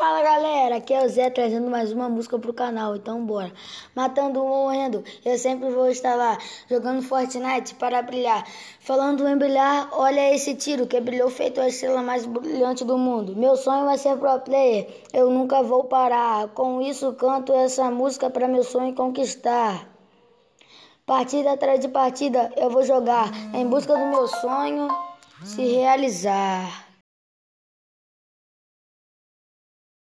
Fala galera, aqui é o Zé trazendo mais uma música pro canal, então bora. Matando ou morrendo, eu sempre vou estar lá, jogando Fortnite para brilhar. Falando em brilhar, olha esse tiro que brilhou feito a estrela mais brilhante do mundo. Meu sonho é ser pro player, eu nunca vou parar. Com isso canto essa música para meu sonho conquistar. Partida atrás de partida eu vou jogar em busca do meu sonho se realizar.